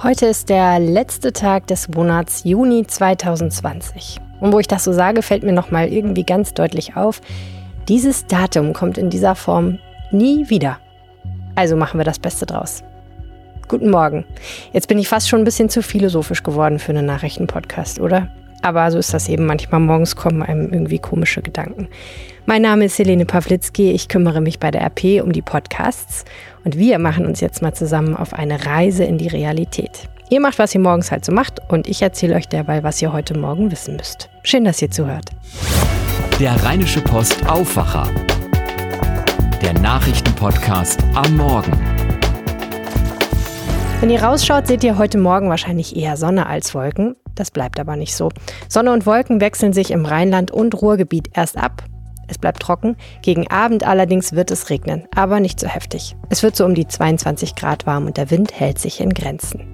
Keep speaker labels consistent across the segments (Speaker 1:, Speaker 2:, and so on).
Speaker 1: Heute ist der letzte Tag des Monats Juni 2020. Und wo ich das so sage, fällt mir nochmal irgendwie ganz deutlich auf, dieses Datum kommt in dieser Form nie wieder. Also machen wir das Beste draus. Guten Morgen. Jetzt bin ich fast schon ein bisschen zu philosophisch geworden für einen Nachrichtenpodcast, oder? Aber so ist das eben. Manchmal morgens kommen einem irgendwie komische Gedanken. Mein Name ist Helene Pawlitzki. Ich kümmere mich bei der RP um die Podcasts. Und wir machen uns jetzt mal zusammen auf eine Reise in die Realität. Ihr macht, was ihr morgens halt so macht. Und ich erzähle euch dabei, was ihr heute Morgen wissen müsst. Schön, dass ihr zuhört.
Speaker 2: Der Rheinische Post Aufwacher. Der Nachrichtenpodcast am Morgen.
Speaker 1: Wenn ihr rausschaut, seht ihr heute Morgen wahrscheinlich eher Sonne als Wolken. Das bleibt aber nicht so. Sonne und Wolken wechseln sich im Rheinland und Ruhrgebiet erst ab. Es bleibt trocken. Gegen Abend allerdings wird es regnen, aber nicht so heftig. Es wird so um die 22 Grad warm und der Wind hält sich in Grenzen.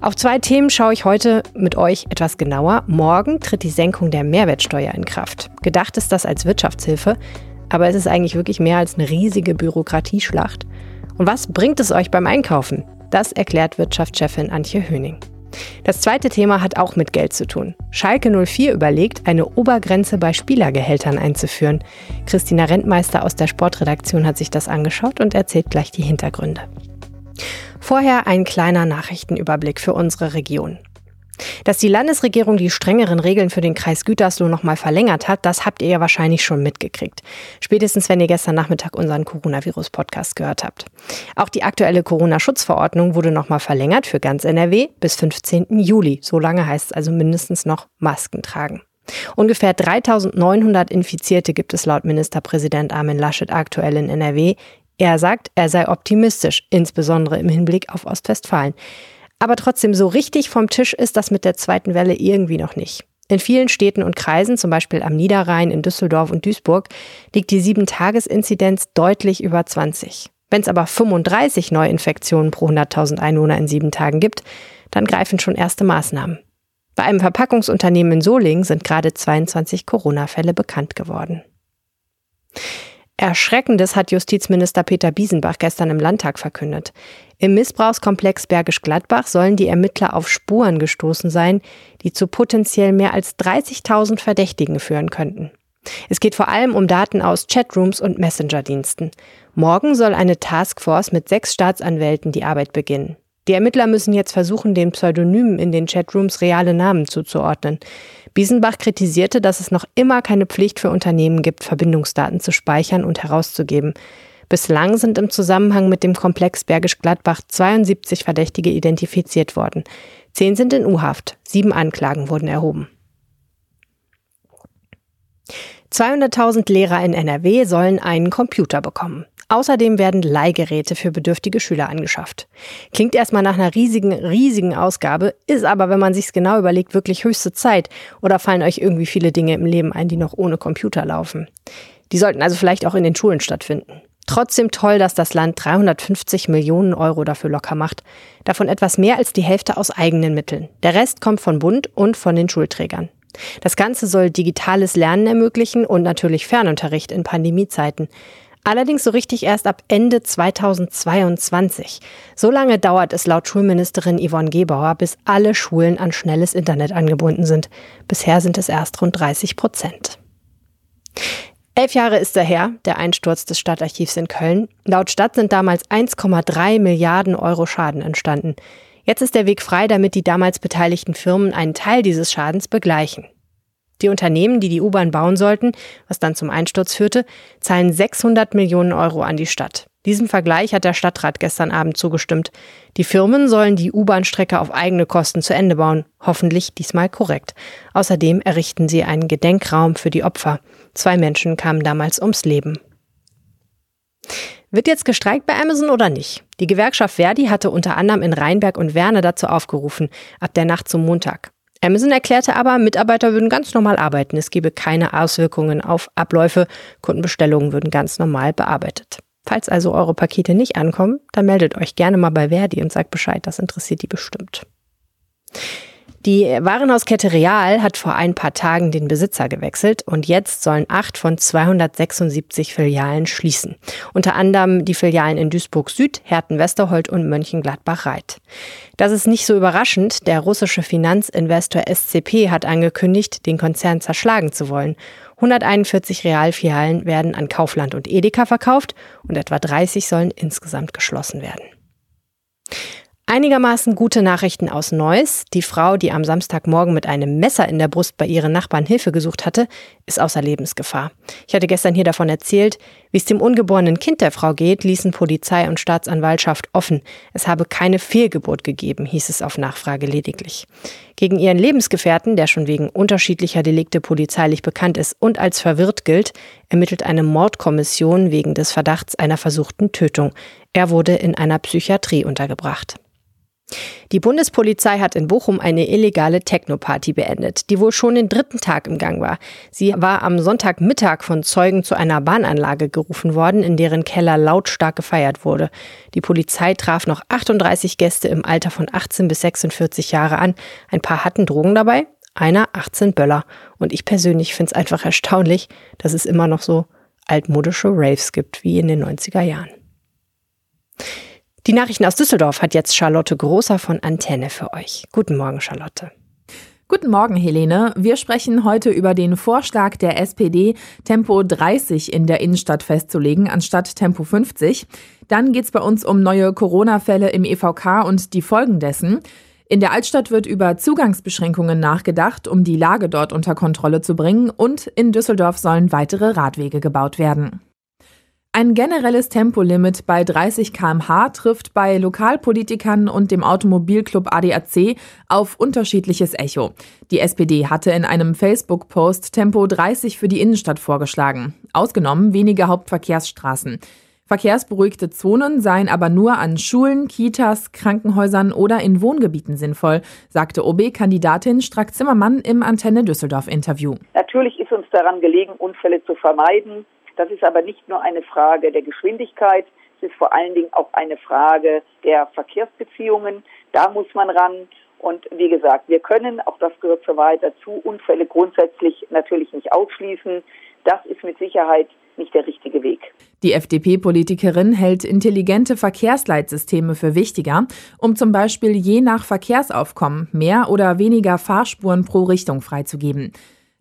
Speaker 1: Auf zwei Themen schaue ich heute mit euch etwas genauer. Morgen tritt die Senkung der Mehrwertsteuer in Kraft. Gedacht ist das als Wirtschaftshilfe, aber es ist eigentlich wirklich mehr als eine riesige Bürokratieschlacht. Und was bringt es euch beim Einkaufen? Das erklärt Wirtschaftschefin Antje Höning. Das zweite Thema hat auch mit Geld zu tun. Schalke 04 überlegt, eine Obergrenze bei Spielergehältern einzuführen. Christina Rentmeister aus der Sportredaktion hat sich das angeschaut und erzählt gleich die Hintergründe. Vorher ein kleiner Nachrichtenüberblick für unsere Region. Dass die Landesregierung die strengeren Regeln für den Kreis Gütersloh nochmal verlängert hat, das habt ihr ja wahrscheinlich schon mitgekriegt. Spätestens, wenn ihr gestern Nachmittag unseren Coronavirus-Podcast gehört habt. Auch die aktuelle Corona-Schutzverordnung wurde nochmal verlängert für ganz NRW bis 15. Juli. So lange heißt es also mindestens noch Masken tragen. Ungefähr 3900 Infizierte gibt es laut Ministerpräsident Armin Laschet aktuell in NRW. Er sagt, er sei optimistisch, insbesondere im Hinblick auf Ostwestfalen. Aber trotzdem so richtig vom Tisch ist das mit der zweiten Welle irgendwie noch nicht. In vielen Städten und Kreisen, zum Beispiel am Niederrhein, in Düsseldorf und Duisburg, liegt die 7-Tages-Inzidenz deutlich über 20. Wenn es aber 35 Neuinfektionen pro 100.000 Einwohner in sieben Tagen gibt, dann greifen schon erste Maßnahmen. Bei einem Verpackungsunternehmen in Solingen sind gerade 22 Corona-Fälle bekannt geworden. Erschreckendes hat Justizminister Peter Biesenbach gestern im Landtag verkündet. Im Missbrauchskomplex Bergisch Gladbach sollen die Ermittler auf Spuren gestoßen sein, die zu potenziell mehr als 30.000 Verdächtigen führen könnten. Es geht vor allem um Daten aus Chatrooms und Messenger-Diensten. Morgen soll eine Taskforce mit sechs Staatsanwälten die Arbeit beginnen. Die Ermittler müssen jetzt versuchen, den Pseudonymen in den Chatrooms reale Namen zuzuordnen. Biesenbach kritisierte, dass es noch immer keine Pflicht für Unternehmen gibt, Verbindungsdaten zu speichern und herauszugeben. Bislang sind im Zusammenhang mit dem Komplex Bergisch Gladbach 72 Verdächtige identifiziert worden. Zehn sind in U-Haft, sieben Anklagen wurden erhoben. 200.000 Lehrer in NRW sollen einen Computer bekommen. Außerdem werden Leihgeräte für bedürftige Schüler angeschafft. Klingt erstmal nach einer riesigen, riesigen Ausgabe, ist aber, wenn man sich's genau überlegt, wirklich höchste Zeit. Oder fallen euch irgendwie viele Dinge im Leben ein, die noch ohne Computer laufen? Die sollten also vielleicht auch in den Schulen stattfinden. Trotzdem toll, dass das Land 350 Millionen Euro dafür locker macht. Davon etwas mehr als die Hälfte aus eigenen Mitteln. Der Rest kommt von Bund und von den Schulträgern. Das Ganze soll digitales Lernen ermöglichen und natürlich Fernunterricht in Pandemiezeiten. Allerdings so richtig erst ab Ende 2022. So lange dauert es laut Schulministerin Yvonne Gebauer, bis alle Schulen an schnelles Internet angebunden sind. Bisher sind es erst rund 30 Prozent. Elf Jahre ist daher, der Einsturz des Stadtarchivs in Köln. Laut Stadt sind damals 1,3 Milliarden Euro Schaden entstanden. Jetzt ist der Weg frei, damit die damals beteiligten Firmen einen Teil dieses Schadens begleichen. Die Unternehmen, die die U-Bahn bauen sollten, was dann zum Einsturz führte, zahlen 600 Millionen Euro an die Stadt. Diesem Vergleich hat der Stadtrat gestern Abend zugestimmt. Die Firmen sollen die U-Bahn-Strecke auf eigene Kosten zu Ende bauen. Hoffentlich diesmal korrekt. Außerdem errichten sie einen Gedenkraum für die Opfer. Zwei Menschen kamen damals ums Leben. Wird jetzt gestreikt bei Amazon oder nicht? Die Gewerkschaft Verdi hatte unter anderem in Rheinberg und Werne dazu aufgerufen, ab der Nacht zum Montag. Amazon erklärte aber, Mitarbeiter würden ganz normal arbeiten. Es gebe keine Auswirkungen auf Abläufe. Kundenbestellungen würden ganz normal bearbeitet. Falls also eure Pakete nicht ankommen, dann meldet euch gerne mal bei Verdi und sagt Bescheid, das interessiert die bestimmt. Die Warenhauskette Real hat vor ein paar Tagen den Besitzer gewechselt und jetzt sollen acht von 276 Filialen schließen. Unter anderem die Filialen in Duisburg Süd, Herten-Westerhold und Mönchengladbach-Reit. Das ist nicht so überraschend. Der russische Finanzinvestor SCP hat angekündigt, den Konzern zerschlagen zu wollen. 141 Realfilialen werden an Kaufland und Edeka verkauft und etwa 30 sollen insgesamt geschlossen werden. Einigermaßen gute Nachrichten aus Neuss. Die Frau, die am Samstagmorgen mit einem Messer in der Brust bei ihren Nachbarn Hilfe gesucht hatte, ist außer Lebensgefahr. Ich hatte gestern hier davon erzählt, wie es dem ungeborenen Kind der Frau geht, ließen Polizei und Staatsanwaltschaft offen. Es habe keine Fehlgeburt gegeben, hieß es auf Nachfrage lediglich. Gegen ihren Lebensgefährten, der schon wegen unterschiedlicher Delikte polizeilich bekannt ist und als verwirrt gilt, ermittelt eine Mordkommission wegen des Verdachts einer versuchten Tötung. Er wurde in einer Psychiatrie untergebracht. Die Bundespolizei hat in Bochum eine illegale Techno-Party beendet, die wohl schon den dritten Tag im Gang war. Sie war am Sonntagmittag von Zeugen zu einer Bahnanlage gerufen worden, in deren Keller lautstark gefeiert wurde. Die Polizei traf noch 38 Gäste im Alter von 18 bis 46 Jahre an. Ein paar hatten Drogen dabei, einer 18 Böller. Und ich persönlich finde es einfach erstaunlich, dass es immer noch so altmodische Raves gibt wie in den 90er Jahren. Die Nachrichten aus Düsseldorf hat jetzt Charlotte Großer von Antenne für euch. Guten Morgen, Charlotte.
Speaker 3: Guten Morgen, Helene. Wir sprechen heute über den Vorschlag der SPD, Tempo 30 in der Innenstadt festzulegen, anstatt Tempo 50. Dann geht es bei uns um neue Corona-Fälle im EVK und die Folgen dessen. In der Altstadt wird über Zugangsbeschränkungen nachgedacht, um die Lage dort unter Kontrolle zu bringen. Und in Düsseldorf sollen weitere Radwege gebaut werden. Ein generelles Tempolimit bei 30 km/h trifft bei Lokalpolitikern und dem Automobilclub ADAC auf unterschiedliches Echo. Die SPD hatte in einem Facebook-Post Tempo 30 für die Innenstadt vorgeschlagen, ausgenommen wenige Hauptverkehrsstraßen. Verkehrsberuhigte Zonen seien aber nur an Schulen, Kitas, Krankenhäusern oder in Wohngebieten sinnvoll, sagte OB-Kandidatin Strack-Zimmermann im Antenne Düsseldorf-Interview.
Speaker 4: Natürlich ist uns daran gelegen, Unfälle zu vermeiden. Das ist aber nicht nur eine Frage der Geschwindigkeit, es ist vor allen Dingen auch eine Frage der Verkehrsbeziehungen. Da muss man ran. Und wie gesagt, wir können, auch das gehört so weiter zu, Unfälle grundsätzlich natürlich nicht ausschließen. Das ist mit Sicherheit nicht der richtige Weg.
Speaker 3: Die FDP-Politikerin hält intelligente Verkehrsleitsysteme für wichtiger, um zum Beispiel je nach Verkehrsaufkommen mehr oder weniger Fahrspuren pro Richtung freizugeben.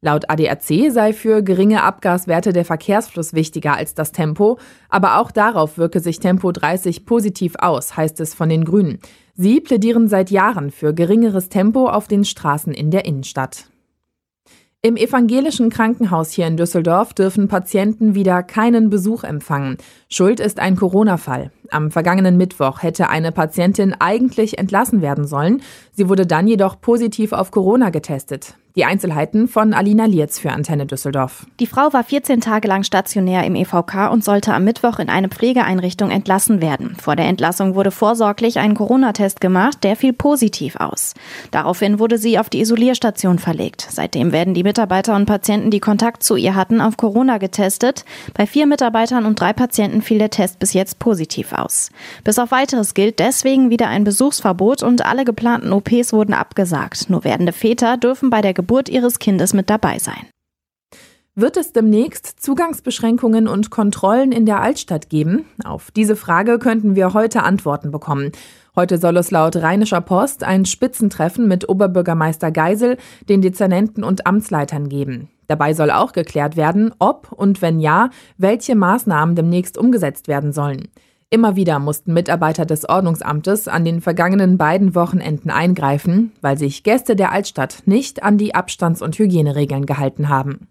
Speaker 3: Laut ADAC sei für geringe Abgaswerte der Verkehrsfluss wichtiger als das Tempo, aber auch darauf wirke sich Tempo 30 positiv aus, heißt es von den Grünen. Sie plädieren seit Jahren für geringeres Tempo auf den Straßen in der Innenstadt. Im evangelischen Krankenhaus hier in Düsseldorf dürfen Patienten wieder keinen Besuch empfangen. Schuld ist ein Corona-Fall. Am vergangenen Mittwoch hätte eine Patientin eigentlich entlassen werden sollen. Sie wurde dann jedoch positiv auf Corona getestet. Die Einzelheiten von Alina Lietz für Antenne Düsseldorf.
Speaker 5: Die Frau war 14 Tage lang stationär im EVK und sollte am Mittwoch in eine Pflegeeinrichtung entlassen werden. Vor der Entlassung wurde vorsorglich ein Corona-Test gemacht, der fiel positiv aus. Daraufhin wurde sie auf die Isolierstation verlegt. Seitdem werden die Mitarbeiter und Patienten, die Kontakt zu ihr hatten, auf Corona getestet. Bei vier Mitarbeitern und drei Patienten fiel der Test bis jetzt positiv aus. Bis auf weiteres gilt deswegen wieder ein Besuchsverbot und alle geplanten OPs wurden abgesagt. Nur werdende Väter dürfen bei der Geburt ihres Kindes mit dabei sein.
Speaker 3: Wird es demnächst Zugangsbeschränkungen und Kontrollen in der Altstadt geben? Auf diese Frage könnten wir heute Antworten bekommen. Heute soll es laut Rheinischer Post ein Spitzentreffen mit Oberbürgermeister Geisel, den Dezernenten und Amtsleitern geben. Dabei soll auch geklärt werden, ob und wenn ja, welche Maßnahmen demnächst umgesetzt werden sollen. Immer wieder mussten Mitarbeiter des Ordnungsamtes an den vergangenen beiden Wochenenden eingreifen, weil sich Gäste der Altstadt nicht an die Abstands- und Hygieneregeln gehalten haben.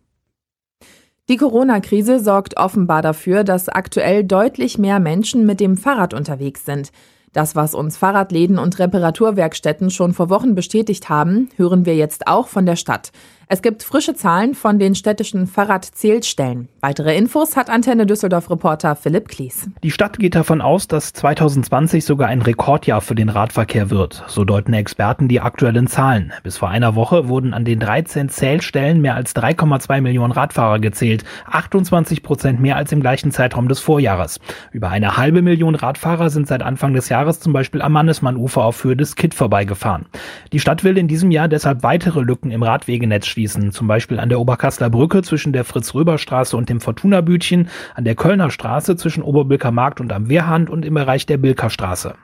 Speaker 3: Die Corona-Krise sorgt offenbar dafür, dass aktuell deutlich mehr Menschen mit dem Fahrrad unterwegs sind. Das, was uns Fahrradläden und Reparaturwerkstätten schon vor Wochen bestätigt haben, hören wir jetzt auch von der Stadt. Es gibt frische Zahlen von den städtischen Fahrradzählstellen. Weitere Infos hat Antenne Düsseldorf-Reporter Philipp Klies.
Speaker 6: Die Stadt geht davon aus, dass 2020 sogar ein Rekordjahr für den Radverkehr wird. So deuten Experten die aktuellen Zahlen. Bis vor einer Woche wurden an den 13 Zählstellen mehr als 3,2 Millionen Radfahrer gezählt. 28 Prozent mehr als im gleichen Zeitraum des Vorjahres. Über eine halbe Million Radfahrer sind seit Anfang des Jahres Jahres zum Beispiel am Mannesmann-Ufer auf Höhe des Kitt vorbeigefahren. Die Stadt will in diesem Jahr deshalb weitere Lücken im Radwegenetz schließen, zum Beispiel an der Oberkassler Brücke zwischen der Fritz-Röber-Straße und dem Fortuna-Bütchen, an der Kölner Straße zwischen Oberbilker Markt und am Wehrhand und im Bereich der Bilker Straße.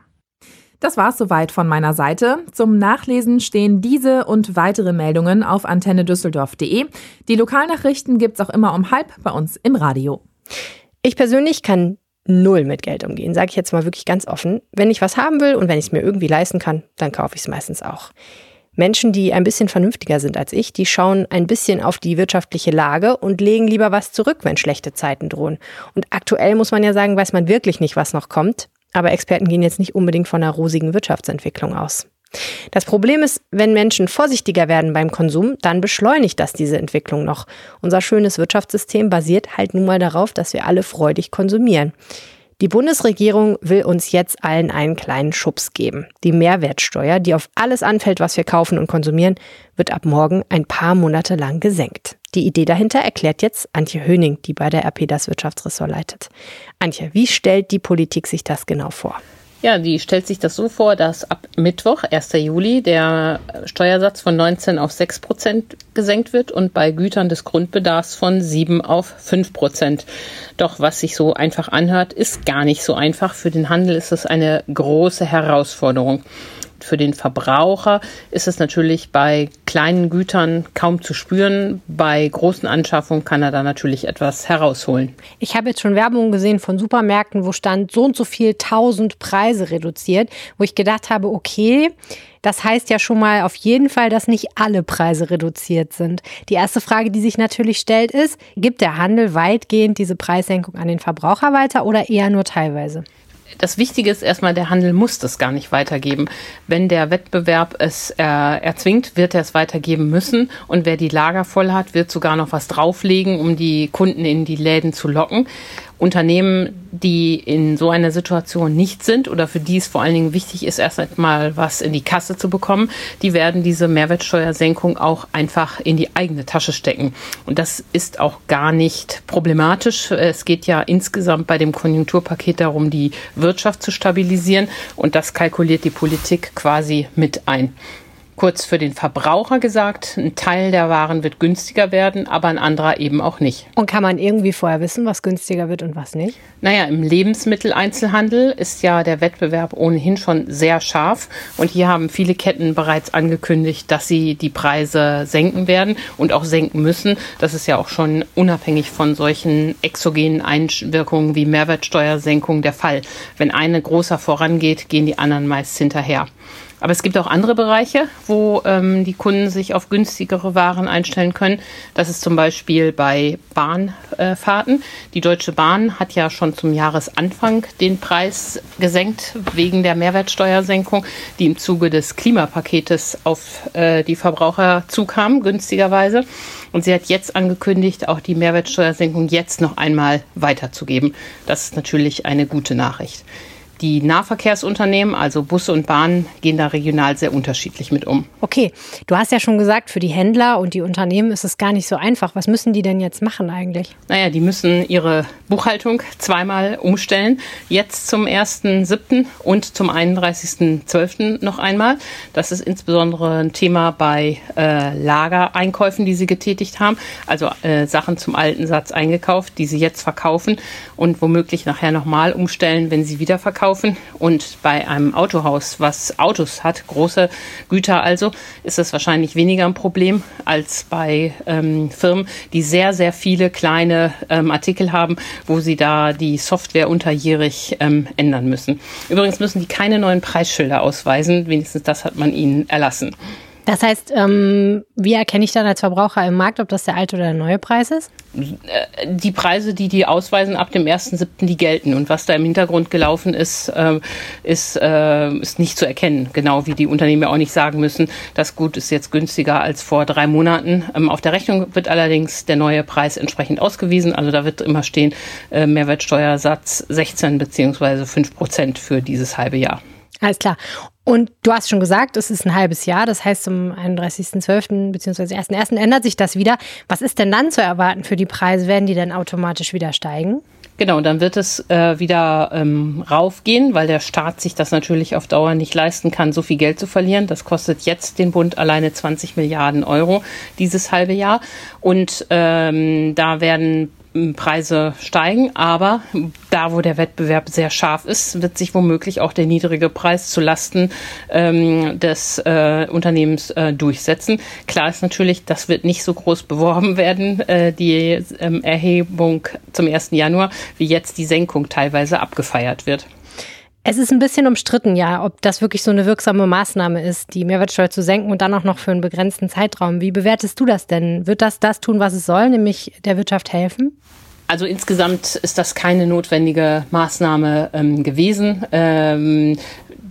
Speaker 3: Das war's soweit von meiner Seite. Zum Nachlesen stehen diese und weitere Meldungen auf antennedüsseldorf.de. Die Lokalnachrichten gibt's auch immer um halb bei uns im Radio.
Speaker 1: Ich persönlich kann null mit Geld umgehen, sage ich jetzt mal wirklich ganz offen. Wenn ich was haben will und wenn ich es mir irgendwie leisten kann, dann kaufe ich es meistens auch. Menschen, die ein bisschen vernünftiger sind als ich, die schauen ein bisschen auf die wirtschaftliche Lage und legen lieber was zurück, wenn schlechte Zeiten drohen. Und aktuell muss man ja sagen, weiß man wirklich nicht, was noch kommt. Aber Experten gehen jetzt nicht unbedingt von einer rosigen Wirtschaftsentwicklung aus. Das Problem ist, wenn Menschen vorsichtiger werden beim Konsum, dann beschleunigt das diese Entwicklung noch. Unser schönes Wirtschaftssystem basiert halt nun mal darauf, dass wir alle freudig konsumieren. Die Bundesregierung will uns jetzt allen einen kleinen Schubs geben. Die Mehrwertsteuer, die auf alles anfällt, was wir kaufen und konsumieren, wird ab morgen ein paar Monate lang gesenkt. Die Idee dahinter erklärt jetzt Antje Höning, die bei der RP das Wirtschaftsressort leitet. Antje, wie stellt die Politik sich das genau vor?
Speaker 7: Ja, die stellt sich das so vor, dass ab Mittwoch, 1. Juli, der Steuersatz von 19 auf 6 Prozent gesenkt wird und bei Gütern des Grundbedarfs von 7 auf 5 Prozent. Doch was sich so einfach anhört, ist gar nicht so einfach. Für den Handel ist es eine große Herausforderung. Für den Verbraucher ist es natürlich bei kleinen Gütern kaum zu spüren. Bei großen Anschaffungen kann er da natürlich etwas herausholen.
Speaker 1: Ich habe jetzt schon Werbung gesehen von Supermärkten, wo stand so und so viel tausend Preise reduziert, wo ich gedacht habe, okay, das heißt ja schon mal auf jeden Fall, dass nicht alle Preise reduziert sind. Die erste Frage, die sich natürlich stellt, ist, gibt der Handel weitgehend diese Preissenkung an den Verbraucher weiter oder eher nur teilweise?
Speaker 7: Das Wichtige ist erstmal, der Handel muss das gar nicht weitergeben. Wenn der Wettbewerb es äh, erzwingt, wird er es weitergeben müssen. Und wer die Lager voll hat, wird sogar noch was drauflegen, um die Kunden in die Läden zu locken. Unternehmen, die in so einer Situation nicht sind oder für die es vor allen Dingen wichtig ist, erst einmal was in die Kasse zu bekommen, die werden diese Mehrwertsteuersenkung auch einfach in die eigene Tasche stecken. Und das ist auch gar nicht problematisch. Es geht ja insgesamt bei dem Konjunkturpaket darum, die Wirtschaft zu stabilisieren und das kalkuliert die Politik quasi mit ein kurz für den Verbraucher gesagt, ein Teil der Waren wird günstiger werden, aber ein anderer eben auch nicht.
Speaker 1: Und kann man irgendwie vorher wissen, was günstiger wird und was nicht?
Speaker 7: Naja, im Lebensmitteleinzelhandel ist ja der Wettbewerb ohnehin schon sehr scharf. Und hier haben viele Ketten bereits angekündigt, dass sie die Preise senken werden und auch senken müssen. Das ist ja auch schon unabhängig von solchen exogenen Einwirkungen wie Mehrwertsteuersenkung der Fall. Wenn eine großer vorangeht, gehen die anderen meist hinterher. Aber es gibt auch andere Bereiche, wo ähm, die Kunden sich auf günstigere Waren einstellen können. Das ist zum Beispiel bei Bahnfahrten. Die Deutsche Bahn hat ja schon zum Jahresanfang den Preis gesenkt wegen der Mehrwertsteuersenkung, die im Zuge des Klimapaketes auf äh, die Verbraucher zukam, günstigerweise. Und sie hat jetzt angekündigt, auch die Mehrwertsteuersenkung jetzt noch einmal weiterzugeben. Das ist natürlich eine gute Nachricht. Die Nahverkehrsunternehmen, also Busse und Bahnen, gehen da regional sehr unterschiedlich mit um.
Speaker 1: Okay, du hast ja schon gesagt, für die Händler und die Unternehmen ist es gar nicht so einfach. Was müssen die denn jetzt machen eigentlich?
Speaker 7: Naja, die müssen ihre Buchhaltung zweimal umstellen. Jetzt zum 1.7. und zum 31.12. noch einmal. Das ist insbesondere ein Thema bei äh, Lagereinkäufen, die sie getätigt haben. Also äh, Sachen zum alten Satz eingekauft, die sie jetzt verkaufen und womöglich nachher nochmal umstellen, wenn sie wieder verkaufen kaufen. Und bei einem Autohaus, was Autos hat, große Güter also, ist es wahrscheinlich weniger ein Problem als bei ähm, Firmen, die sehr, sehr viele kleine ähm, Artikel haben, wo sie da die Software unterjährig ähm, ändern müssen. Übrigens müssen die keine neuen Preisschilder ausweisen. Wenigstens das hat man ihnen erlassen.
Speaker 1: Das heißt, ähm, wie erkenne ich dann als Verbraucher im Markt, ob das der alte oder der neue Preis ist?
Speaker 7: Äh, die Preise, die die ausweisen ab dem 1.7., die gelten. Und was da im Hintergrund gelaufen ist, äh, ist, äh, ist nicht zu erkennen. Genau wie die Unternehmen ja auch nicht sagen müssen, das Gut ist jetzt günstiger als vor drei Monaten. Ähm, auf der Rechnung wird allerdings der neue Preis entsprechend ausgewiesen. Also da wird immer stehen, äh, Mehrwertsteuersatz 16 beziehungsweise 5 Prozent für dieses halbe Jahr.
Speaker 1: Alles klar. Und du hast schon gesagt, es ist ein halbes Jahr, das heißt zum 31.12. bzw. 1.1. ändert sich das wieder. Was ist denn dann zu erwarten für die Preise? Werden die dann automatisch wieder steigen?
Speaker 7: Genau, dann wird es äh, wieder ähm, raufgehen, weil der Staat sich das natürlich auf Dauer nicht leisten kann, so viel Geld zu verlieren. Das kostet jetzt den Bund alleine 20 Milliarden Euro dieses halbe Jahr. Und ähm, da werden Preise steigen, aber da, wo der Wettbewerb sehr scharf ist, wird sich womöglich auch der niedrige Preis zu ähm, des äh, Unternehmens äh, durchsetzen. Klar ist natürlich, das wird nicht so groß beworben werden, äh, die ähm, Erhebung zum 1. Januar, wie jetzt die Senkung teilweise abgefeiert wird.
Speaker 1: Es ist ein bisschen umstritten, ja, ob das wirklich so eine wirksame Maßnahme ist, die Mehrwertsteuer zu senken und dann auch noch für einen begrenzten Zeitraum. Wie bewertest du das denn? Wird das das tun, was es soll, nämlich der Wirtschaft helfen?
Speaker 7: Also insgesamt ist das keine notwendige Maßnahme ähm, gewesen. Ähm,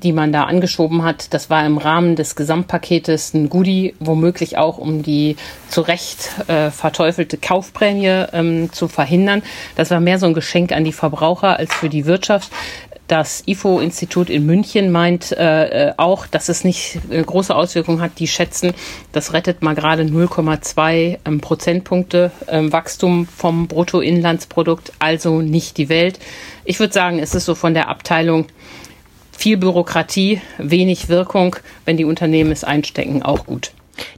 Speaker 7: die man da angeschoben hat, das war im Rahmen des Gesamtpaketes ein Goodie, womöglich auch um die zu Recht äh, verteufelte Kaufprämie ähm, zu verhindern. Das war mehr so ein Geschenk an die Verbraucher als für die Wirtschaft. Das IFO-Institut in München meint äh, äh auch, dass es nicht äh, große Auswirkungen hat. Die schätzen, das rettet mal gerade 0,2 ähm, Prozentpunkte ähm, Wachstum vom Bruttoinlandsprodukt, also nicht die Welt. Ich würde sagen, es ist so von der Abteilung viel Bürokratie, wenig Wirkung, wenn die Unternehmen es einstecken, auch gut.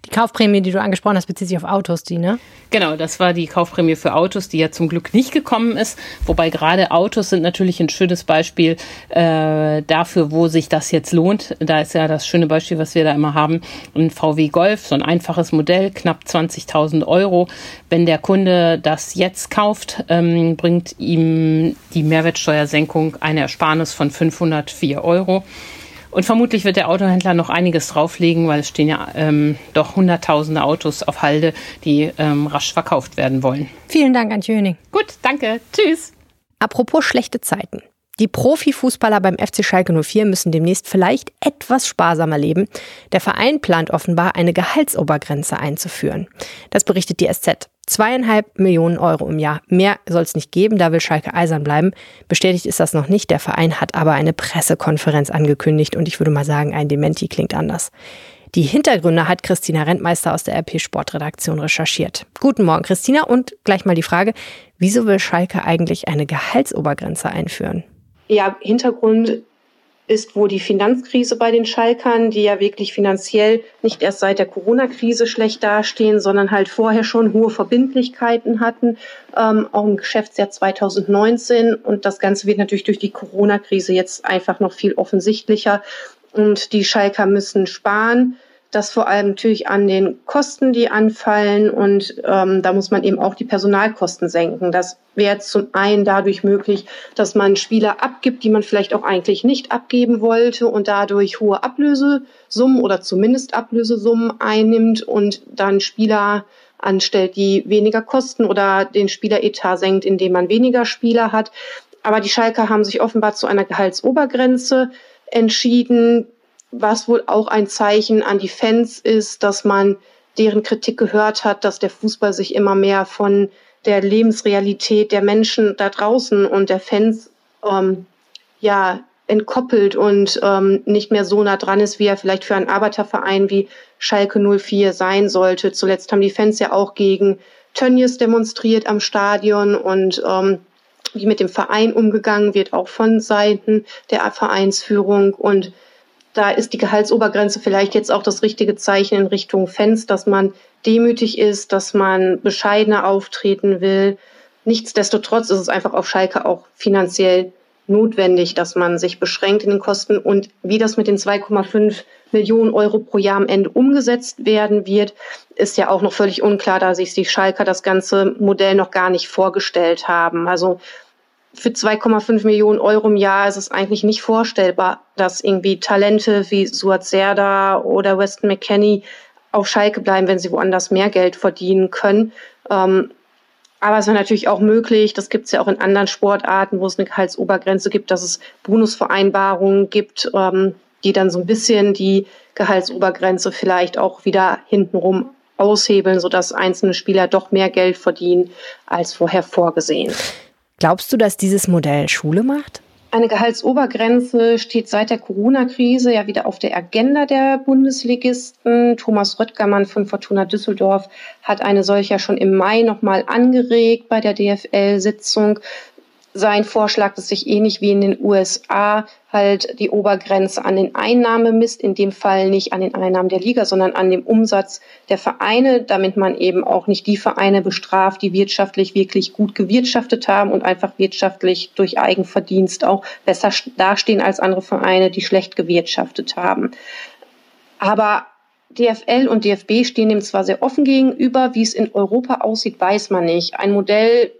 Speaker 1: Die Kaufprämie, die du angesprochen hast, bezieht sich auf Autos, die, ne?
Speaker 7: Genau, das war die Kaufprämie für Autos, die ja zum Glück nicht gekommen ist. Wobei gerade Autos sind natürlich ein schönes Beispiel äh, dafür, wo sich das jetzt lohnt. Da ist ja das schöne Beispiel, was wir da immer haben, ein VW Golf, so ein einfaches Modell, knapp 20.000 Euro. Wenn der Kunde das jetzt kauft, ähm, bringt ihm die Mehrwertsteuersenkung eine Ersparnis von 504 Euro. Und vermutlich wird der Autohändler noch einiges drauflegen, weil es stehen ja ähm, doch hunderttausende Autos auf Halde, die ähm, rasch verkauft werden wollen.
Speaker 1: Vielen Dank, Antje Höning.
Speaker 7: Gut, danke. Tschüss.
Speaker 1: Apropos schlechte Zeiten. Die Profifußballer beim FC Schalke 04 müssen demnächst vielleicht etwas sparsamer leben. Der Verein plant offenbar, eine Gehaltsobergrenze einzuführen. Das berichtet die SZ. Zweieinhalb Millionen Euro im Jahr. Mehr soll es nicht geben, da will Schalke eisern bleiben. Bestätigt ist das noch nicht. Der Verein hat aber eine Pressekonferenz angekündigt und ich würde mal sagen, ein Dementi klingt anders. Die Hintergründe hat Christina Rentmeister aus der RP Sportredaktion recherchiert. Guten Morgen, Christina, und gleich mal die Frage, wieso will Schalke eigentlich eine Gehaltsobergrenze einführen?
Speaker 8: Ja, Hintergrund ist wohl die Finanzkrise bei den Schalkern, die ja wirklich finanziell nicht erst seit der Corona-Krise schlecht dastehen, sondern halt vorher schon hohe Verbindlichkeiten hatten, ähm, auch im Geschäftsjahr 2019. Und das Ganze wird natürlich durch die Corona-Krise jetzt einfach noch viel offensichtlicher. Und die Schalker müssen sparen das vor allem natürlich an den Kosten, die anfallen und ähm, da muss man eben auch die Personalkosten senken. Das wäre zum einen dadurch möglich, dass man Spieler abgibt, die man vielleicht auch eigentlich nicht abgeben wollte und dadurch hohe Ablösesummen oder zumindest Ablösesummen einnimmt und dann Spieler anstellt, die weniger kosten oder den Spieleretat senkt, indem man weniger Spieler hat. Aber die Schalker haben sich offenbar zu einer Gehaltsobergrenze entschieden, was wohl auch ein Zeichen an die Fans ist, dass man deren Kritik gehört hat, dass der Fußball sich immer mehr von der Lebensrealität der Menschen da draußen und der Fans ähm, ja entkoppelt und ähm, nicht mehr so nah dran ist, wie er vielleicht für einen Arbeiterverein wie Schalke 04 sein sollte. Zuletzt haben die Fans ja auch gegen Tönnies demonstriert am Stadion und ähm, wie mit dem Verein umgegangen wird, auch von Seiten der Vereinsführung und da ist die Gehaltsobergrenze vielleicht jetzt auch das richtige Zeichen in Richtung Fans, dass man demütig ist, dass man bescheidener auftreten will. Nichtsdestotrotz ist es einfach auf Schalke auch finanziell notwendig, dass man sich beschränkt in den Kosten und wie das mit den 2,5 Millionen Euro pro Jahr am Ende umgesetzt werden wird, ist ja auch noch völlig unklar, da sich die Schalker das ganze Modell noch gar nicht vorgestellt haben. Also für 2,5 Millionen Euro im Jahr ist es eigentlich nicht vorstellbar, dass irgendwie Talente wie Suat Serda oder Weston McKenney auf Schalke bleiben, wenn sie woanders mehr Geld verdienen können. Ähm, aber es ist natürlich auch möglich, das gibt es ja auch in anderen Sportarten, wo es eine Gehaltsobergrenze gibt, dass es Bonusvereinbarungen gibt, ähm, die dann so ein bisschen die Gehaltsobergrenze vielleicht auch wieder hintenrum aushebeln, sodass einzelne Spieler doch mehr Geld verdienen als vorher vorgesehen.
Speaker 1: Glaubst du, dass dieses Modell Schule macht?
Speaker 8: Eine Gehaltsobergrenze steht seit der Corona-Krise ja wieder auf der Agenda der Bundesligisten. Thomas Röttgermann von Fortuna Düsseldorf hat eine solche schon im Mai nochmal angeregt bei der DFL-Sitzung. Sein Vorschlag, dass sich ähnlich wie in den USA halt die Obergrenze an den Einnahmen misst, in dem Fall nicht an den Einnahmen der Liga, sondern an dem Umsatz der Vereine, damit man eben auch nicht die Vereine bestraft, die wirtschaftlich wirklich gut gewirtschaftet haben und einfach wirtschaftlich durch Eigenverdienst auch besser dastehen als andere Vereine, die schlecht gewirtschaftet haben. Aber DFL und DFB stehen dem zwar sehr offen gegenüber, wie es in Europa aussieht, weiß man nicht. Ein Modell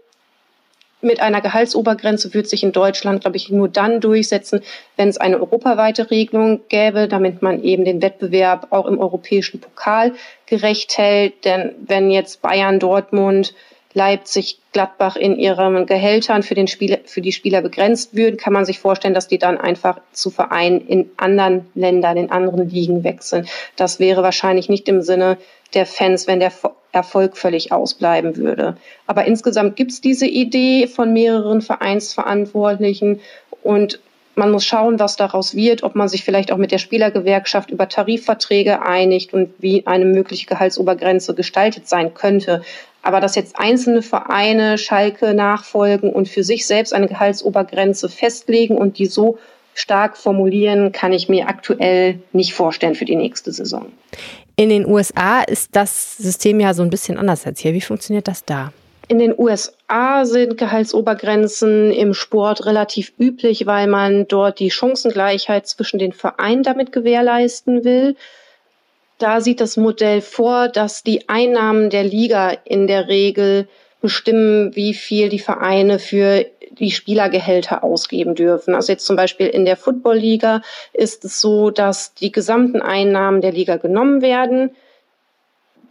Speaker 8: mit einer Gehaltsobergrenze wird sich in Deutschland, glaube ich, nur dann durchsetzen, wenn es eine europaweite Regelung gäbe, damit man eben den Wettbewerb auch im europäischen Pokal gerecht hält. Denn wenn jetzt Bayern, Dortmund, Leipzig, Gladbach in ihren Gehältern für, den Spieler, für die Spieler begrenzt würden, kann man sich vorstellen, dass die dann einfach zu Vereinen in anderen Ländern, in anderen Ligen wechseln. Das wäre wahrscheinlich nicht im Sinne der Fans, wenn der Erfolg völlig ausbleiben würde. Aber insgesamt gibt es diese Idee von mehreren Vereinsverantwortlichen und man muss schauen, was daraus wird, ob man sich vielleicht auch mit der Spielergewerkschaft über Tarifverträge einigt und wie eine mögliche Gehaltsobergrenze gestaltet sein könnte. Aber dass jetzt einzelne Vereine Schalke nachfolgen und für sich selbst eine Gehaltsobergrenze festlegen und die so stark formulieren, kann ich mir aktuell nicht vorstellen für die nächste Saison.
Speaker 1: In den USA ist das System ja so ein bisschen anders als hier. Wie funktioniert das da?
Speaker 8: In den USA sind Gehaltsobergrenzen im Sport relativ üblich, weil man dort die Chancengleichheit zwischen den Vereinen damit gewährleisten will. Da sieht das Modell vor, dass die Einnahmen der Liga in der Regel bestimmen, wie viel die Vereine für die Spielergehälter ausgeben dürfen. Also jetzt zum Beispiel in der Football-Liga ist es so, dass die gesamten Einnahmen der Liga genommen werden.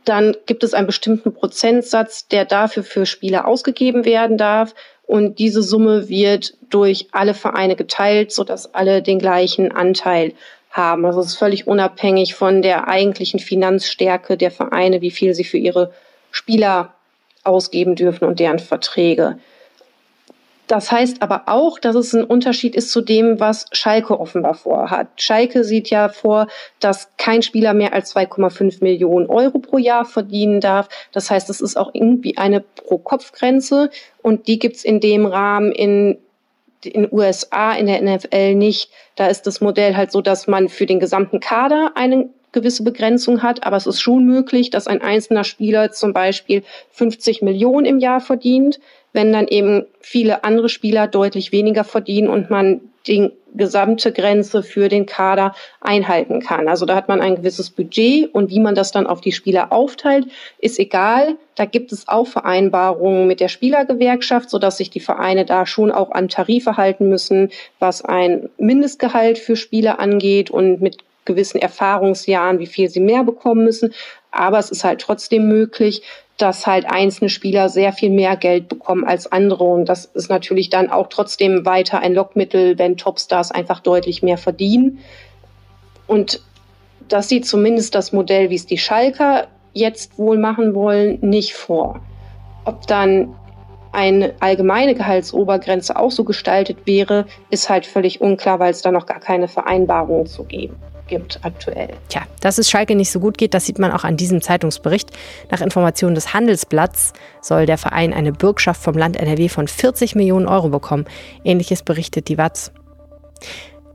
Speaker 8: Dann gibt es einen bestimmten Prozentsatz, der dafür für Spieler ausgegeben werden darf. Und diese Summe wird durch alle Vereine geteilt, sodass alle den gleichen Anteil haben. Also es ist völlig unabhängig von der eigentlichen Finanzstärke der Vereine, wie viel sie für ihre Spieler ausgeben dürfen und deren Verträge. Das heißt aber auch, dass es ein Unterschied ist zu dem, was Schalke offenbar vorhat. Schalke sieht ja vor, dass kein Spieler mehr als 2,5 Millionen Euro pro Jahr verdienen darf. Das heißt, es ist auch irgendwie eine Pro-Kopf-Grenze und die gibt's in dem Rahmen in in USA, in der NFL nicht. Da ist das Modell halt so, dass man für den gesamten Kader eine gewisse Begrenzung hat, aber es ist schon möglich, dass ein einzelner Spieler zum Beispiel 50 Millionen im Jahr verdient wenn dann eben viele andere Spieler deutlich weniger verdienen und man die gesamte Grenze für den Kader einhalten kann. Also da hat man ein gewisses Budget und wie man das dann auf die Spieler aufteilt, ist egal. Da gibt es auch Vereinbarungen mit der Spielergewerkschaft, sodass sich die Vereine da schon auch an Tarife halten müssen, was ein Mindestgehalt für Spieler angeht und mit gewissen Erfahrungsjahren, wie viel sie mehr bekommen müssen. Aber es ist halt trotzdem möglich, dass halt einzelne Spieler sehr viel mehr Geld bekommen als andere. Und das ist natürlich dann auch trotzdem weiter ein Lockmittel, wenn Topstars einfach deutlich mehr verdienen. Und das sieht zumindest das Modell, wie es die Schalker jetzt wohl machen wollen, nicht vor. Ob dann eine allgemeine Gehaltsobergrenze auch so gestaltet wäre, ist halt völlig unklar, weil es da noch gar keine Vereinbarung zu geben gibt aktuell.
Speaker 1: Tja, dass es Schalke nicht so gut geht, das sieht man auch an diesem Zeitungsbericht. Nach Informationen des Handelsblatts soll der Verein eine Bürgschaft vom Land NRW von 40 Millionen Euro bekommen. Ähnliches berichtet die Watz.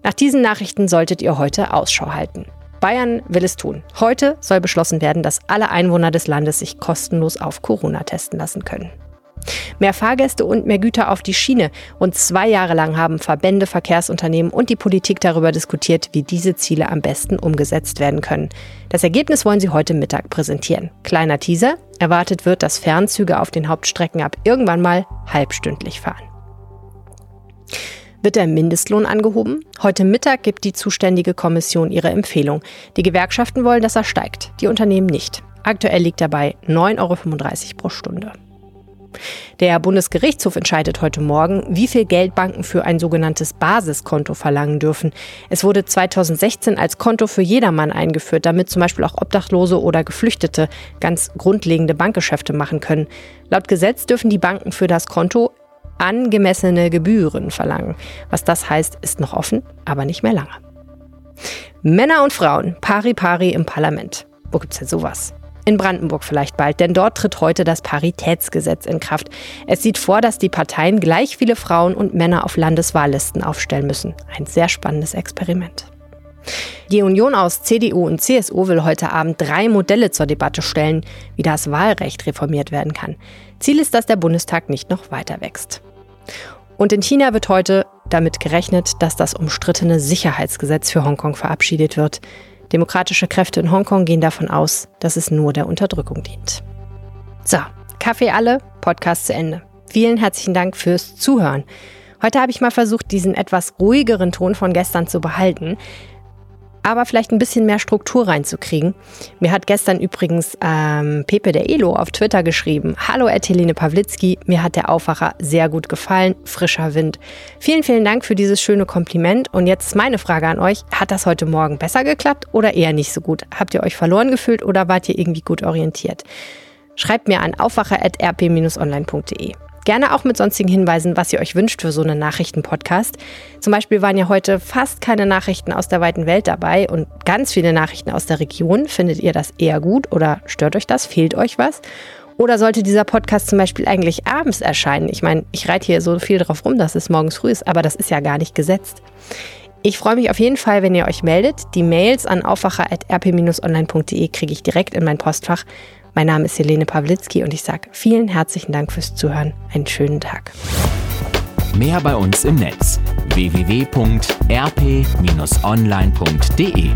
Speaker 1: Nach diesen Nachrichten solltet ihr heute Ausschau halten. Bayern will es tun. Heute soll beschlossen werden, dass alle Einwohner des Landes sich kostenlos auf Corona testen lassen können. Mehr Fahrgäste und mehr Güter auf die Schiene. Rund zwei Jahre lang haben Verbände, Verkehrsunternehmen und die Politik darüber diskutiert, wie diese Ziele am besten umgesetzt werden können. Das Ergebnis wollen sie heute Mittag präsentieren. Kleiner Teaser. Erwartet wird, dass Fernzüge auf den Hauptstrecken ab irgendwann mal halbstündlich fahren. Wird der Mindestlohn angehoben? Heute Mittag gibt die zuständige Kommission ihre Empfehlung. Die Gewerkschaften wollen, dass er steigt, die Unternehmen nicht. Aktuell liegt er bei 9,35 Euro pro Stunde. Der Bundesgerichtshof entscheidet heute Morgen, wie viel Geld Banken für ein sogenanntes Basiskonto verlangen dürfen. Es wurde 2016 als Konto für jedermann eingeführt, damit zum Beispiel auch Obdachlose oder Geflüchtete ganz grundlegende Bankgeschäfte machen können. Laut Gesetz dürfen die Banken für das Konto angemessene Gebühren verlangen. Was das heißt, ist noch offen, aber nicht mehr lange. Männer und Frauen, pari pari im Parlament. Wo gibt's denn sowas? In Brandenburg vielleicht bald, denn dort tritt heute das Paritätsgesetz in Kraft. Es sieht vor, dass die Parteien gleich viele Frauen und Männer auf Landeswahllisten aufstellen müssen. Ein sehr spannendes Experiment. Die Union aus CDU und CSU will heute Abend drei Modelle zur Debatte stellen, wie das Wahlrecht reformiert werden kann. Ziel ist, dass der Bundestag nicht noch weiter wächst. Und in China wird heute damit gerechnet, dass das umstrittene Sicherheitsgesetz für Hongkong verabschiedet wird. Demokratische Kräfte in Hongkong gehen davon aus, dass es nur der Unterdrückung dient. So, Kaffee alle, Podcast zu Ende. Vielen herzlichen Dank fürs Zuhören. Heute habe ich mal versucht, diesen etwas ruhigeren Ton von gestern zu behalten aber vielleicht ein bisschen mehr Struktur reinzukriegen. Mir hat gestern übrigens ähm, Pepe der Elo auf Twitter geschrieben. Hallo Helene Pawlitzki, mir hat der Aufwacher sehr gut gefallen, frischer Wind. Vielen, vielen Dank für dieses schöne Kompliment und jetzt meine Frage an euch. Hat das heute Morgen besser geklappt oder eher nicht so gut? Habt ihr euch verloren gefühlt oder wart ihr irgendwie gut orientiert? Schreibt mir an aufwacher.rp-online.de. Gerne auch mit sonstigen Hinweisen, was ihr euch wünscht für so einen Nachrichtenpodcast. Zum Beispiel waren ja heute fast keine Nachrichten aus der weiten Welt dabei und ganz viele Nachrichten aus der Region. Findet ihr das eher gut oder stört euch das? Fehlt euch was? Oder sollte dieser Podcast zum Beispiel eigentlich abends erscheinen? Ich meine, ich reite hier so viel drauf rum, dass es morgens früh ist, aber das ist ja gar nicht gesetzt. Ich freue mich auf jeden Fall, wenn ihr euch meldet. Die Mails an aufwacher.rp-online.de kriege ich direkt in mein Postfach. Mein Name ist Helene Pawlitzki und ich sage vielen herzlichen Dank fürs Zuhören. Einen schönen Tag.
Speaker 2: Mehr bei uns im Netz www.rp-online.de